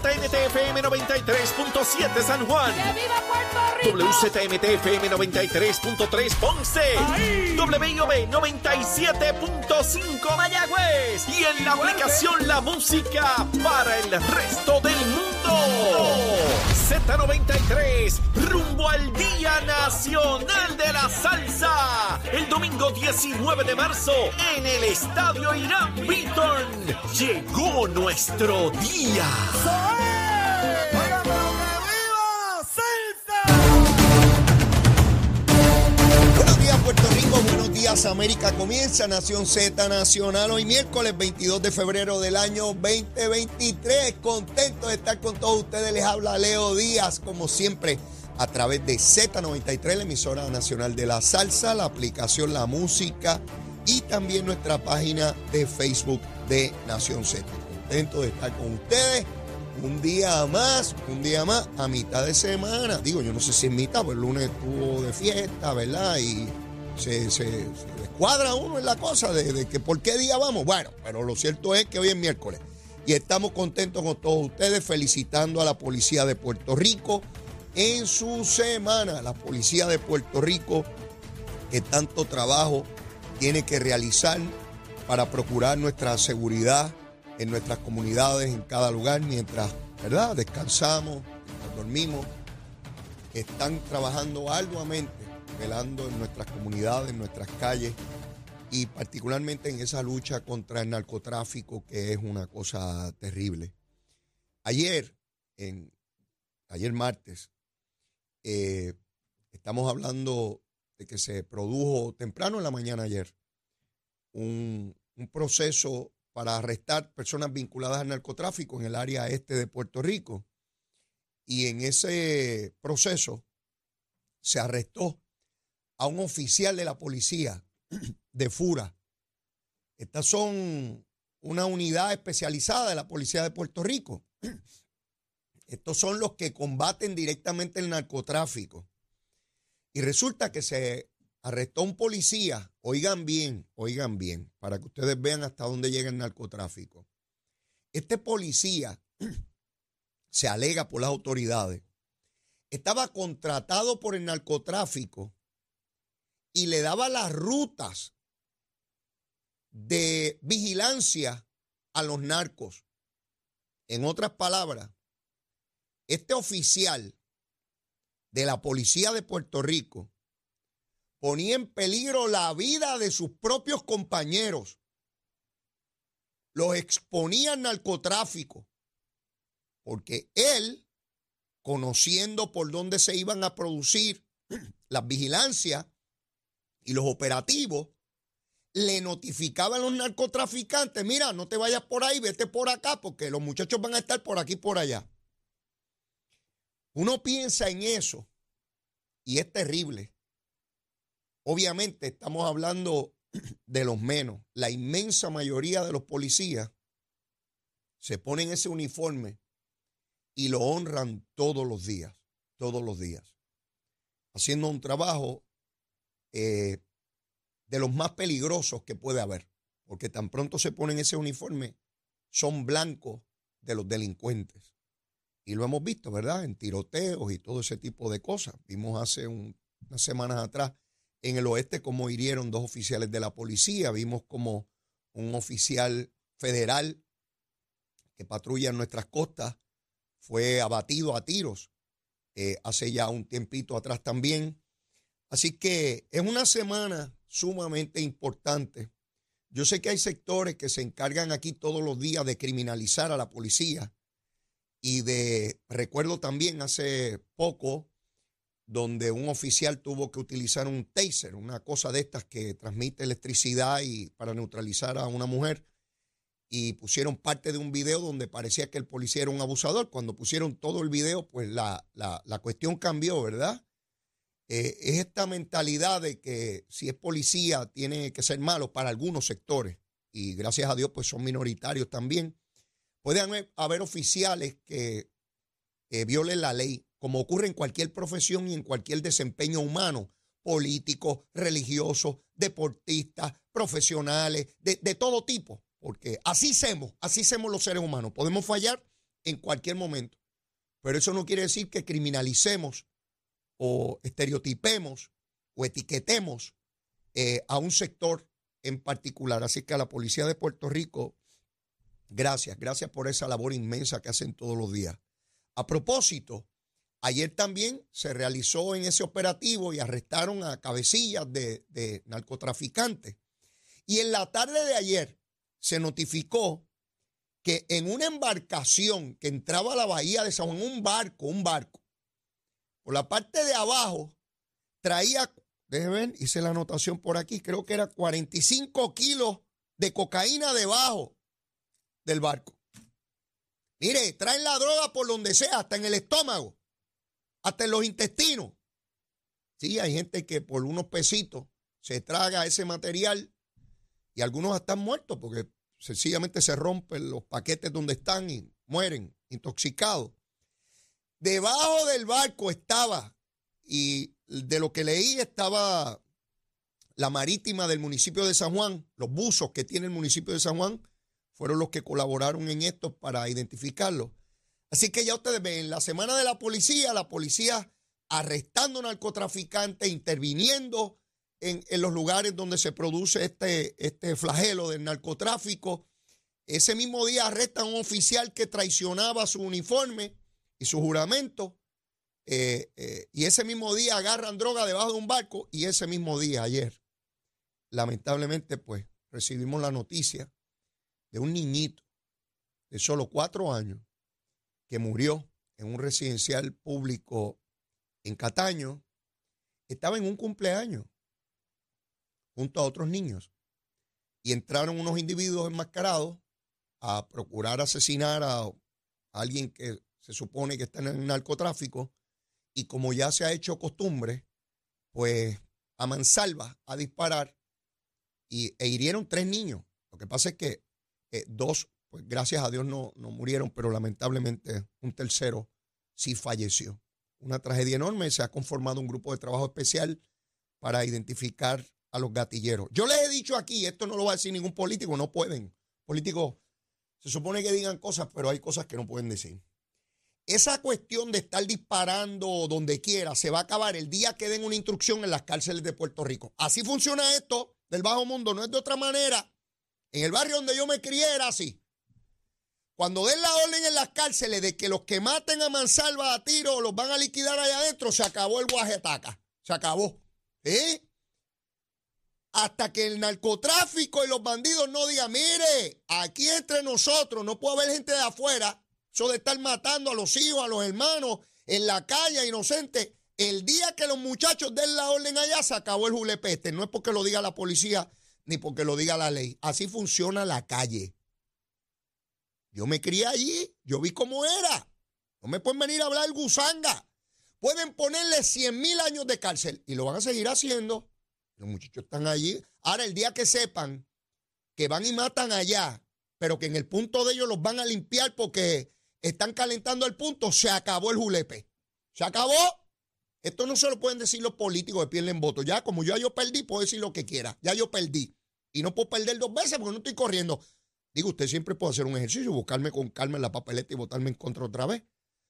TNTFM 93.7 San Juan. ¡Que viva Puerto Rico! WZMTFM 93.3 Ponce. WIOB 97.5 Mayagüez. Y en la aplicación La Música para el resto mundo. Z93, rumbo al Día Nacional de la Salsa. El domingo 19 de marzo en el Estadio Irán Beaton. Llegó nuestro día. América. Comienza Nación Z Nacional hoy miércoles 22 de febrero del año 2023. Contento de estar con todos ustedes. Les habla Leo Díaz, como siempre, a través de Z93, la emisora nacional de la salsa, la aplicación La Música y también nuestra página de Facebook de Nación Z. Contento de estar con ustedes. Un día más, un día más, a mitad de semana. Digo, yo no sé si es mitad, pues el lunes estuvo de fiesta, ¿verdad? Y se, se, descuadra uno en la cosa de, que por qué día vamos. Bueno, pero lo cierto es que hoy es miércoles. Y estamos contentos con todos ustedes, felicitando a la policía de Puerto Rico en su semana. La policía de Puerto Rico que tanto trabajo tiene que realizar para procurar nuestra seguridad en nuestras comunidades, en cada lugar, mientras, ¿verdad? Descansamos, dormimos. Están trabajando arduamente, velando en nuestras comunidades, en nuestras calles y particularmente en esa lucha contra el narcotráfico, que es una cosa terrible. Ayer, ayer martes, eh, estamos hablando de que se produjo temprano en la mañana ayer un proceso para arrestar personas vinculadas al narcotráfico en el área este de Puerto Rico. Y en ese proceso se arrestó a un oficial de la policía de Fura. Estas son una unidad especializada de la policía de Puerto Rico. Estos son los que combaten directamente el narcotráfico. Y resulta que se arrestó un policía, oigan bien, oigan bien, para que ustedes vean hasta dónde llega el narcotráfico. Este policía se alega por las autoridades, estaba contratado por el narcotráfico y le daba las rutas de vigilancia a los narcos. En otras palabras, este oficial de la policía de Puerto Rico ponía en peligro la vida de sus propios compañeros. Los exponía al narcotráfico. Porque él, conociendo por dónde se iban a producir las vigilancias y los operativos, le notificaba a los narcotraficantes, mira, no te vayas por ahí, vete por acá, porque los muchachos van a estar por aquí y por allá. Uno piensa en eso y es terrible. Obviamente estamos hablando de los menos. La inmensa mayoría de los policías se ponen ese uniforme y lo honran todos los días, todos los días, haciendo un trabajo eh, de los más peligrosos que puede haber, porque tan pronto se ponen ese uniforme, son blancos de los delincuentes. Y lo hemos visto, ¿verdad? En tiroteos y todo ese tipo de cosas. Vimos hace un, unas semanas atrás en el oeste cómo hirieron dos oficiales de la policía. Vimos como un oficial federal que patrulla en nuestras costas fue abatido a tiros eh, hace ya un tiempito atrás también. Así que es una semana sumamente importante. Yo sé que hay sectores que se encargan aquí todos los días de criminalizar a la policía y de, recuerdo también hace poco, donde un oficial tuvo que utilizar un taser, una cosa de estas que transmite electricidad y para neutralizar a una mujer. Y pusieron parte de un video donde parecía que el policía era un abusador. Cuando pusieron todo el video, pues la, la, la cuestión cambió, ¿verdad? Eh, es esta mentalidad de que si es policía tiene que ser malo para algunos sectores. Y gracias a Dios, pues son minoritarios también. Pueden haber, oficiales que eh, violen la ley, como ocurre en cualquier profesión y en cualquier desempeño humano, políticos, religiosos, deportistas, profesionales, de, de todo tipo, porque así somos, así somos los seres humanos. Podemos fallar en cualquier momento. Pero eso no quiere decir que criminalicemos o estereotipemos o etiquetemos eh, a un sector en particular. Así que a la Policía de Puerto Rico, gracias, gracias por esa labor inmensa que hacen todos los días. A propósito, ayer también se realizó en ese operativo y arrestaron a cabecillas de, de narcotraficantes. Y en la tarde de ayer se notificó que en una embarcación que entraba a la bahía de San Juan, un barco, un barco, por la parte de abajo traía Déjenme ver, hice la anotación por aquí, creo que era 45 kilos de cocaína debajo del barco. Mire, traen la droga por donde sea, hasta en el estómago, hasta en los intestinos. Sí, hay gente que por unos pesitos se traga ese material y algunos están muertos porque sencillamente se rompen los paquetes donde están y mueren intoxicados. Debajo del barco estaba, y de lo que leí estaba la marítima del municipio de San Juan, los buzos que tiene el municipio de San Juan, fueron los que colaboraron en esto para identificarlo. Así que ya ustedes ven, la semana de la policía, la policía arrestando narcotraficantes, interviniendo en, en, los lugares donde se produce este, este flagelo del narcotráfico. Ese mismo día arrestan a un oficial que traicionaba su uniforme y su juramento. Eh, eh, y ese mismo día agarran droga debajo de un barco y ese mismo día, ayer, lamentablemente, pues recibimos la noticia de un niñito de solo cuatro años que murió en un residencial público en Cataño. Estaba en un cumpleaños junto a otros niños y entraron unos individuos enmascarados a procurar asesinar a alguien que se supone que está en el narcotráfico y como ya se ha hecho costumbre, pues a mansalva a disparar y, e hirieron tres niños. Lo que pasa es que eh, dos, pues gracias a Dios no, no murieron, pero lamentablemente un tercero sí falleció. Una tragedia enorme. Se ha conformado un grupo de trabajo especial para identificar a los gatilleros. Yo les he dicho aquí, esto no lo va a decir ningún político, no pueden. Políticos se supone que digan cosas, pero hay cosas que no pueden decir. Esa cuestión de estar disparando donde quiera se va a acabar el día que den una instrucción en las cárceles de Puerto Rico. Así funciona esto del bajo mundo, no es de otra manera. En el barrio donde yo me crié era así. Cuando den la orden en las cárceles de que los que maten a Mansalva a tiro los van a liquidar allá adentro, se acabó el guajetaca. Se acabó. ¿Eh? Hasta que el narcotráfico y los bandidos no digan, mire, aquí entre nosotros no puede haber gente de afuera eso de estar matando a los hijos, a los hermanos en la calle, inocente. El día que los muchachos den la orden allá, se acabó el julepeste. No es porque lo diga la policía ni porque lo diga la ley. Así funciona la calle. Yo me crié allí, yo vi cómo era. No me pueden venir a hablar gusanga. Pueden ponerle 100 mil años de cárcel y lo van a seguir haciendo. Los muchachos están allí. Ahora, el día que sepan que van y matan allá, pero que en el punto de ellos los van a limpiar porque están calentando el punto, se acabó el julepe. Se acabó. Esto no se lo pueden decir los políticos que pierden votos. Ya, como yo, yo perdí, puedo decir lo que quiera. Ya yo perdí. Y no puedo perder dos veces porque no estoy corriendo. Digo, usted siempre puede hacer un ejercicio, buscarme con calma en la papeleta y votarme en contra otra vez.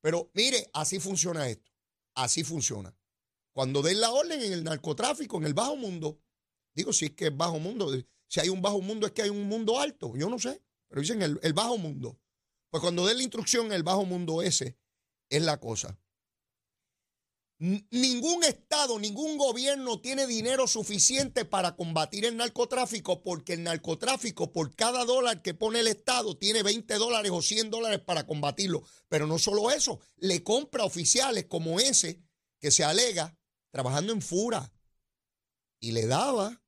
Pero mire, así funciona esto. Así funciona. Cuando den la orden en el narcotráfico, en el bajo mundo, digo, si es que es bajo mundo, si hay un bajo mundo es que hay un mundo alto, yo no sé, pero dicen el bajo mundo. Pues cuando den la instrucción en el bajo mundo ese, es la cosa. Ningún Estado, ningún gobierno tiene dinero suficiente para combatir el narcotráfico porque el narcotráfico por cada dólar que pone el Estado tiene 20 dólares o 100 dólares para combatirlo. Pero no solo eso, le compra oficiales como ese que se alega trabajando en fura y le daba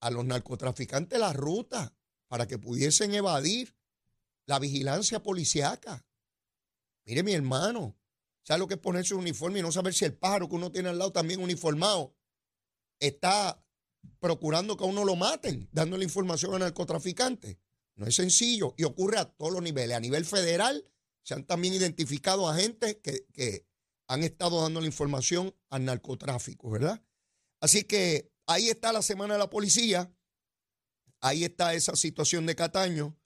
a los narcotraficantes la ruta para que pudiesen evadir la vigilancia policiaca. Mire, mi hermano, ¿sabe lo que es ponerse un uniforme y no saber si el pájaro que uno tiene al lado también uniformado está procurando que a uno lo maten, dándole información al narcotraficante? No es sencillo y ocurre a todos los niveles. A nivel federal se han también identificado agentes que, que han estado dando la información al narcotráfico, ¿verdad? Así que ahí está la semana de la policía, ahí está esa situación de Cataño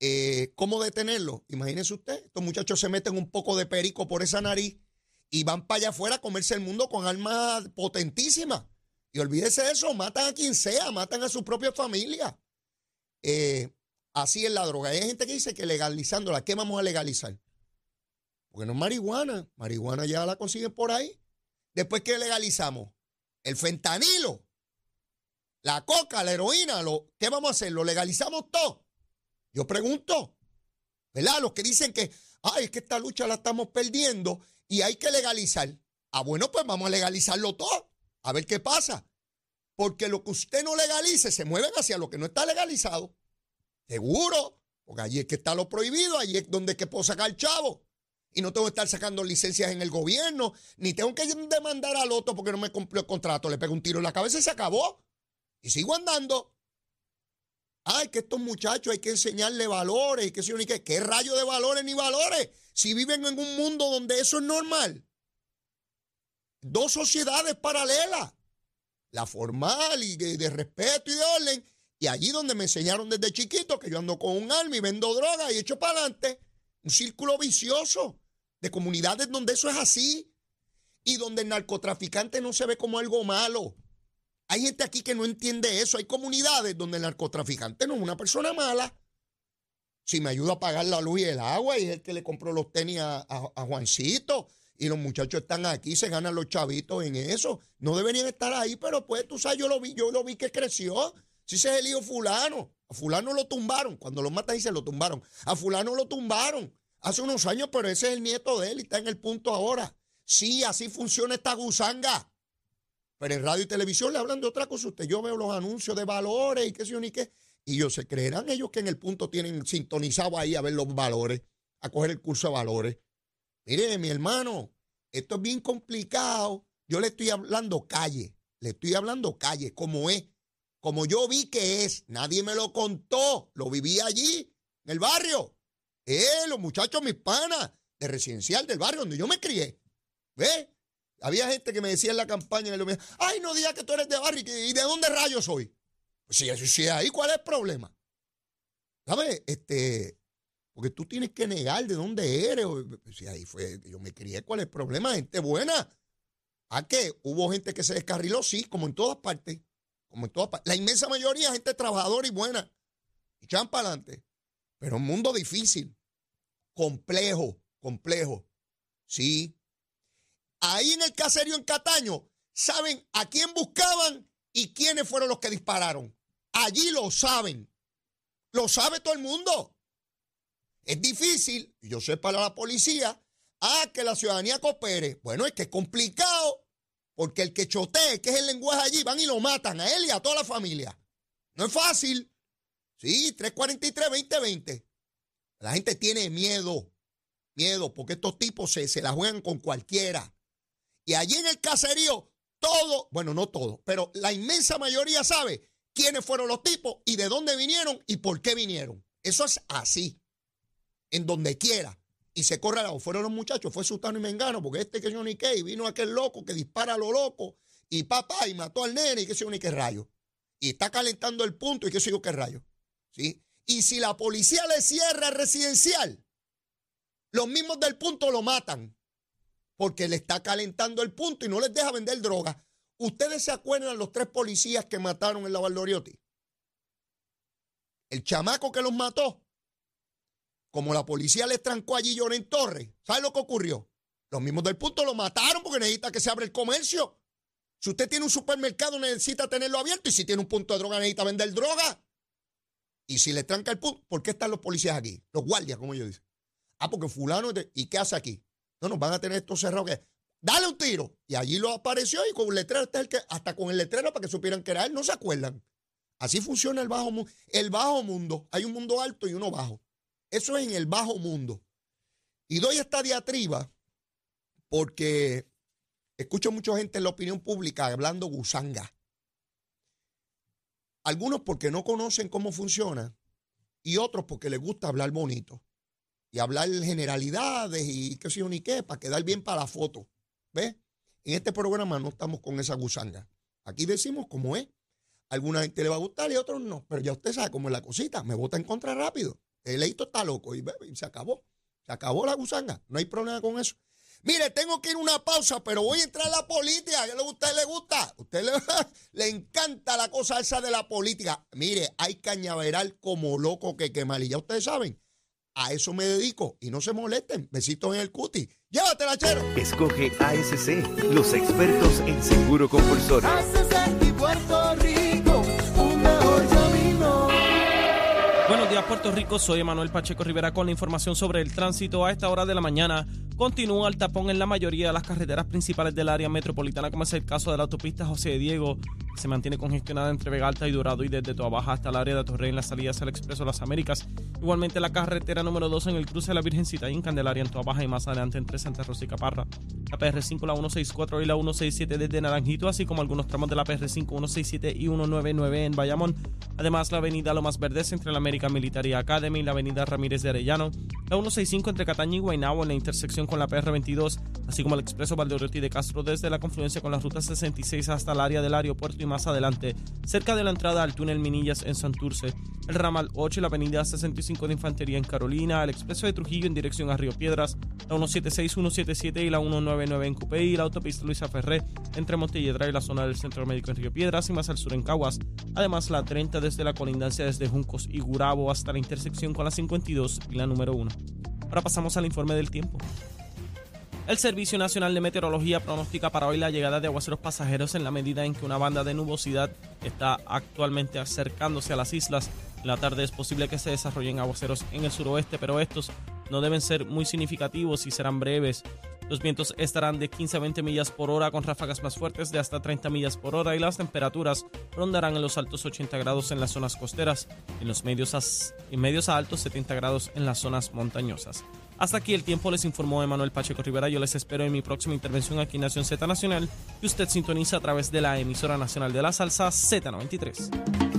Eh, ¿Cómo detenerlo? Imagínese usted, estos muchachos se meten un poco de perico por esa nariz y van para allá afuera a comerse el mundo con armas potentísimas. Y olvídese de eso, matan a quien sea, matan a su propia familia. Eh, así es la droga. Hay gente que dice que legalizándola, ¿qué vamos a legalizar? Porque no es marihuana, marihuana ya la consiguen por ahí. Después, ¿qué legalizamos? El fentanilo, la coca, la heroína, lo, ¿qué vamos a hacer? ¿Lo legalizamos todo? Yo pregunto, ¿verdad? Los que dicen que, ay, es que esta lucha la estamos perdiendo y hay que legalizar. Ah, bueno, pues vamos a legalizarlo todo, a ver qué pasa. Porque lo que usted no legalice se mueven hacia lo que no está legalizado. Seguro, porque allí es que está lo prohibido, allí es donde que puedo sacar chavo. Y no tengo que estar sacando licencias en el gobierno, ni tengo que demandar al otro porque no me cumplió el contrato. Le pego un tiro en la cabeza y se acabó. Y sigo andando. Ay, que estos muchachos hay que enseñarle valores y que si qué. ¿Qué rayo de valores ni valores? Si viven en un mundo donde eso es normal. Dos sociedades paralelas. La formal y de, respeto y de orden. Y allí donde me enseñaron desde chiquito que yo ando con un arma y vendo droga y echo para adelante. Un círculo vicioso de comunidades donde eso es así. Y donde el narcotraficante no se ve como algo malo. Hay gente aquí que no entiende eso. Hay comunidades donde el narcotraficante no es una persona mala. Si me ayuda a pagar la luz y el agua y es el que le compró los tenis a, Juancito y los muchachos están aquí, se ganan los chavitos en eso. No deberían estar ahí, pero pues tú sabes, yo lo vi, yo lo vi que creció. Si ese es el hijo fulano, a fulano lo tumbaron. Cuando lo matan y se lo tumbaron. A fulano lo tumbaron hace unos años, pero ese es el nieto de él y está en el punto ahora. Sí, así funciona esta gusanga. Pero en radio y televisión le hablan de otra cosa. Usted, yo veo los anuncios de valores y qué sé yo ni qué. Y ellos se creerán ellos que en el punto tienen sintonizado ahí a ver los valores, a coger el curso de valores. Mire, mi hermano, esto es bien complicado. Yo le estoy hablando calle, le estoy hablando calle, como es, como yo vi que es. Nadie me lo contó, lo viví allí, en el barrio. Eh, los muchachos, mis panas, de residencial del barrio donde yo me crié. ¿Ve? Había gente que me decía en la campaña, en el ay, no digas que tú eres de barrio y de dónde rayos soy. Pues si, si ahí, ¿cuál es el problema? ¿Sabes? Este, porque tú tienes que negar de dónde eres. Si ahí fue, yo me crié, ¿cuál es el problema? Gente buena. ¿A qué? Hubo gente que se descarriló, sí, como en todas partes. Como en todas partes. La inmensa mayoría, gente trabajadora y buena. Y echan para adelante. Pero un mundo difícil, complejo, complejo. Sí, ahí en el caserío en Cataño, saben a quién buscaban y quiénes fueron los que dispararon. Allí lo saben. Lo sabe todo el mundo. Es difícil, yo sé para la policía, a que la ciudadanía coopere. Bueno, es que es complicado, porque el que chotee, que es el lenguaje allí, van y lo matan a él y a toda la familia. No es fácil. Sí, 343-2020. La gente tiene miedo, miedo, porque estos tipos se, se la juegan con cualquiera. Y allí en el caserío, todo, bueno, no todo, pero la inmensa mayoría sabe quiénes fueron los tipos y de dónde vinieron y por qué vinieron. Eso es así, en donde quiera. Y se corre lado. Fueron los muchachos, fue Sultano y Mengano, porque este que yo ni qué, vino aquel loco que dispara a lo loco, y papá, y mató al nene, y qué sé yo ni qué rayo. Y está calentando el punto, y qué sé yo qué rayo. ¿Sí? Y si la policía le cierra residencial, los mismos del punto lo matan porque le está calentando el punto y no les deja vender droga. ¿Ustedes se acuerdan los tres policías que mataron en la Valdoriotti? El chamaco que los mató, como la policía les trancó allí en Torres, ¿sabe lo que ocurrió? Los mismos del punto lo mataron porque necesita que se abra el comercio. Si usted tiene un supermercado, necesita tenerlo abierto. Y si tiene un punto de droga, necesita vender droga. Y si le tranca el punto, ¿por qué están los policías aquí? Los guardias, como yo dice. Ah, porque fulano. ¿Y qué hace aquí? No, nos van a tener estos cerrados que. Dale un tiro. Y allí lo apareció y con un letrero, hasta, el que, hasta con el letrero para que supieran que era él, no se acuerdan. Así funciona el bajo mundo. El bajo mundo, hay un mundo alto y uno bajo. Eso es en el bajo mundo. Y doy esta diatriba porque escucho mucha gente en la opinión pública hablando gusanga. Algunos porque no conocen cómo funciona y otros porque les gusta hablar bonito y hablar generalidades y qué sé yo ni qué, para quedar bien para la foto. ¿Ves? En este programa no estamos con esa gusanga. Aquí decimos cómo es. Alguna gente le va a gustar y otros no. Pero ya usted sabe cómo es la cosita. Me vota en contra rápido. El leito está loco y, y se acabó. Se acabó la gusanga. No hay problema con eso. Mire, tengo que ir a una pausa, pero voy a entrar a la política. ¿Qué a usted le gusta? A usted le, le, encanta la cosa esa de la política. Mire, hay cañaveral como loco que quemar. Y ya ustedes saben, a eso me dedico. Y no se molesten. Besitos en el cuti. Llévatela, chero. Escoge ASC, los expertos en seguro compulsorio. ASC y Puerto Rico, Buenos días, Puerto Rico. Soy Emanuel Pacheco Rivera con la información sobre el tránsito a esta hora de la mañana. Continúa el tapón en la mayoría de las carreteras principales del área metropolitana, como es el caso de la autopista José Diego, que se mantiene congestionada entre Vega Alta y Dorado y desde Toa Baja hasta el área de Torrey en las salidas al Expreso Las Américas. Igualmente la carretera número 2 en el cruce de la Virgencita y en Candelaria en Toa Baja y más adelante entre Santa Rosa y Caparra. La PR5, la 164 y la 167 desde Naranjito, así como algunos tramos de la PR5, 167 y 199 en Bayamón. Además, la avenida Lomas Verdes entre la American Military Academy la avenida Ramírez de Arellano. La 165 entre Cataña y Guaynabo en la intersección con la PR22, así como el expreso Valdeoriotti de Castro desde la confluencia con la ruta 66 hasta el área del aeropuerto y más adelante, cerca de la entrada al túnel Minillas en Santurce, el ramal 8 y la avenida 65 de Infantería en Carolina, el expreso de Trujillo en dirección a Río Piedras, la 176, 177 y la 199 en Cupey y la autopista Luisa Ferré entre Montelledra y la zona del Centro Médico en Río Piedras y más al sur en Caguas. Además, la 30 desde la colindancia desde Juncos y Gurabo hasta la intersección con la 52 y la número 1. Ahora pasamos al informe del tiempo. El Servicio Nacional de Meteorología pronostica para hoy la llegada de aguaceros pasajeros en la medida en que una banda de nubosidad está actualmente acercándose a las islas. En la tarde es posible que se desarrollen aguaceros en el suroeste, pero estos no deben ser muy significativos y serán breves. Los vientos estarán de 15 a 20 millas por hora con ráfagas más fuertes de hasta 30 millas por hora y las temperaturas rondarán en los altos 80 grados en las zonas costeras y en los medios a, medios a altos 70 grados en las zonas montañosas. Hasta aquí el tiempo les informó Emanuel Pacheco Rivera. Yo les espero en mi próxima intervención aquí en Nación Z Nacional, que usted sintoniza a través de la emisora nacional de la salsa Z93.